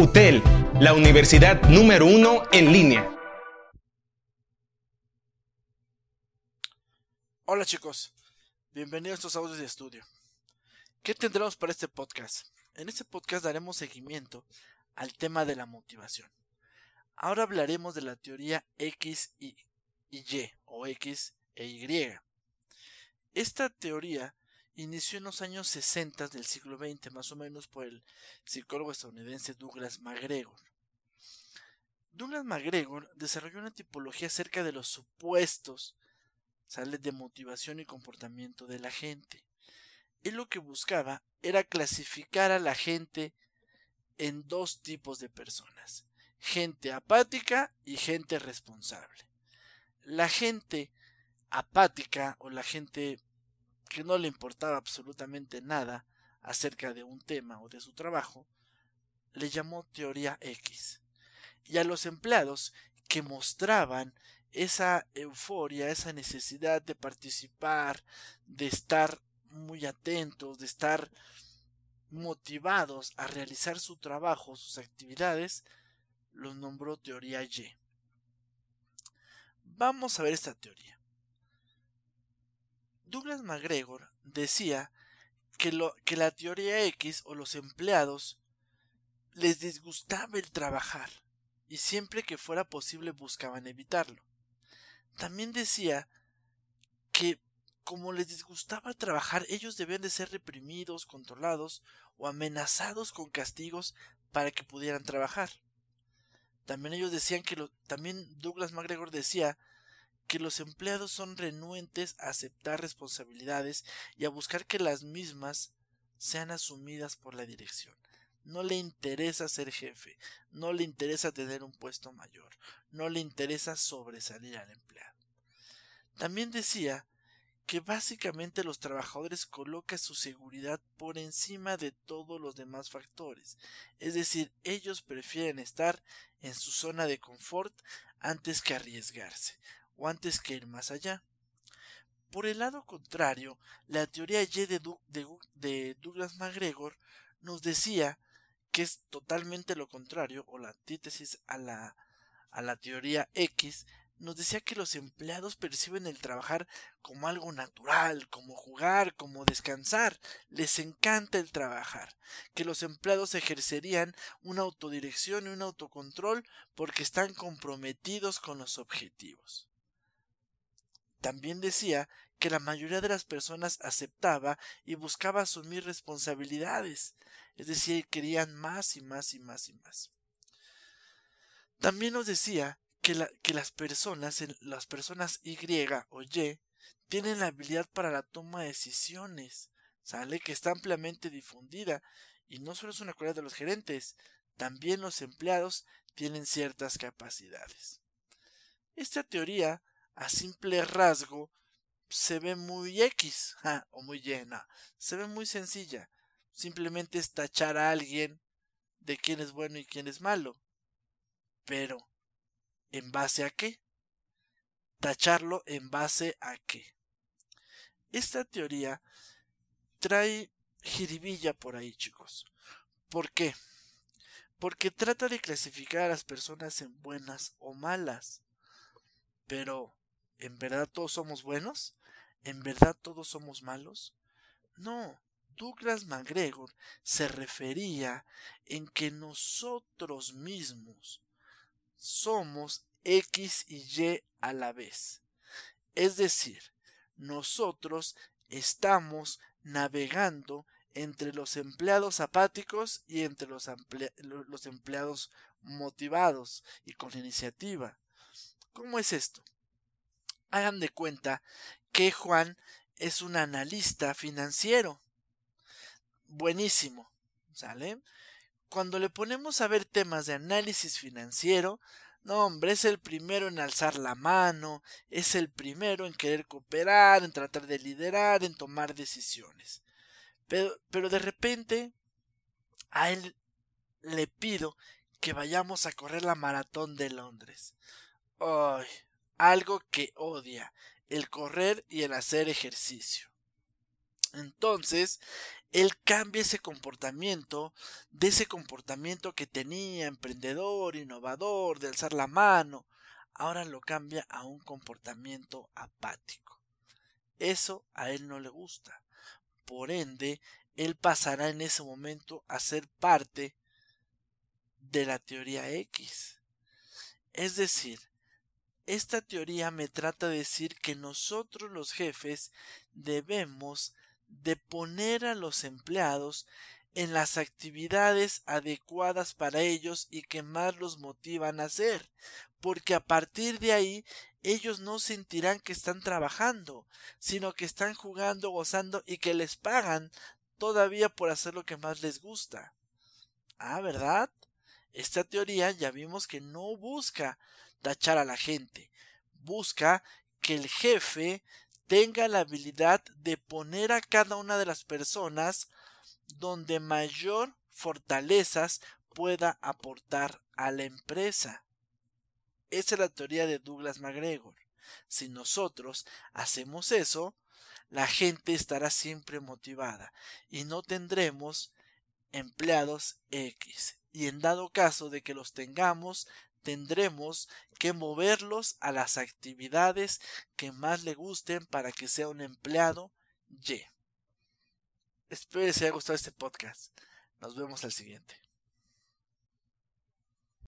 UTEL, la universidad número uno en línea. Hola chicos, bienvenidos a estos audios de estudio. ¿Qué tendremos para este podcast? En este podcast daremos seguimiento al tema de la motivación. Ahora hablaremos de la teoría X y, Y o X e Y. Esta teoría inició en los años 60 del siglo XX, más o menos por el psicólogo estadounidense Douglas MacGregor. Douglas MacGregor desarrolló una tipología acerca de los supuestos sale de motivación y comportamiento de la gente. Él lo que buscaba era clasificar a la gente en dos tipos de personas, gente apática y gente responsable. La gente apática o la gente que no le importaba absolutamente nada acerca de un tema o de su trabajo, le llamó teoría X. Y a los empleados que mostraban esa euforia, esa necesidad de participar, de estar muy atentos, de estar motivados a realizar su trabajo, sus actividades, los nombró teoría Y. Vamos a ver esta teoría. Douglas MacGregor decía que, lo, que la teoría X o los empleados les disgustaba el trabajar y siempre que fuera posible buscaban evitarlo. También decía que como les disgustaba trabajar, ellos debían de ser reprimidos, controlados o amenazados con castigos para que pudieran trabajar. También ellos decían que lo, también Douglas MacGregor decía que los empleados son renuentes a aceptar responsabilidades y a buscar que las mismas sean asumidas por la dirección. No le interesa ser jefe, no le interesa tener un puesto mayor, no le interesa sobresalir al empleado. También decía que básicamente los trabajadores colocan su seguridad por encima de todos los demás factores, es decir, ellos prefieren estar en su zona de confort antes que arriesgarse, o antes que ir más allá. Por el lado contrario, la teoría Y de, de, Douglas MacGregor nos decía que es totalmente lo contrario, o la antítesis a la, a la teoría X, nos decía que los empleados perciben el trabajar como algo natural, como jugar, como descansar. Les encanta el trabajar. Que los empleados ejercerían una autodirección y un autocontrol porque están comprometidos con los objetivos. También decía que la mayoría de las personas aceptaba y buscaba asumir responsabilidades, es decir, querían más y más y más y más. También nos decía que, las personas, las personas Y o Y, tienen la habilidad para la toma de decisiones, ¿sale? Que está ampliamente difundida, y no solo es una cualidad de los gerentes, también los empleados tienen ciertas capacidades. Esta teoría a simple rasgo se ve muy X o muy llena, se ve muy sencilla. Simplemente es tachar a alguien de quién es bueno y quién es malo. Pero, ¿en base a qué? Tacharlo en base a qué. Esta teoría trae jiribilla por ahí, chicos. ¿Por qué? Porque trata de clasificar a las personas en buenas o malas. Pero, ¿En verdad todos somos buenos? ¿En verdad todos somos malos? No, Douglas MacGregor se refería en que nosotros mismos somos X y Y a la vez. Es decir, nosotros estamos navegando entre los empleados apáticos y entre los, los empleados motivados y con iniciativa. ¿Cómo es esto? Hagan de cuenta que Juan es un analista financiero. Buenísimo. ¿Sale? Cuando le ponemos a ver temas de análisis financiero, no, hombre, es el primero en alzar la mano, es el primero en querer cooperar, en tratar de liderar, en tomar decisiones. Pero, pero de repente, a él le pido que vayamos a correr la maratón de Londres. Ay, algo que odia, el correr y el hacer ejercicio. Entonces, él cambia ese comportamiento, de ese comportamiento que tenía emprendedor, innovador, de alzar la mano, ahora lo cambia a un comportamiento apático. Eso a él no le gusta. Por ende, él pasará en ese momento a ser parte de la teoría X. Es decir, esta teoría me trata de decir que nosotros los jefes debemos de poner a los empleados en las actividades adecuadas para ellos y que más los motivan a hacer, porque a partir de ahí ellos no sentirán que están trabajando, sino que están jugando, gozando y que les pagan todavía por hacer lo que más les gusta. Ah, ¿verdad? Esta teoría ya vimos que no busca tachar a la gente, busca que el jefe tenga la habilidad de poner a cada una de las personas donde mayor fortalezas pueda aportar a la empresa. Esa es la teoría de Douglas MacGregor. Si nosotros hacemos eso, la gente estará siempre motivada y no tendremos empleados X. Y en dado caso de que los tengamos, tendremos que moverlos a las actividades que más le gusten para que sea un empleado Y. Espero que les haya gustado este podcast. Nos vemos al siguiente.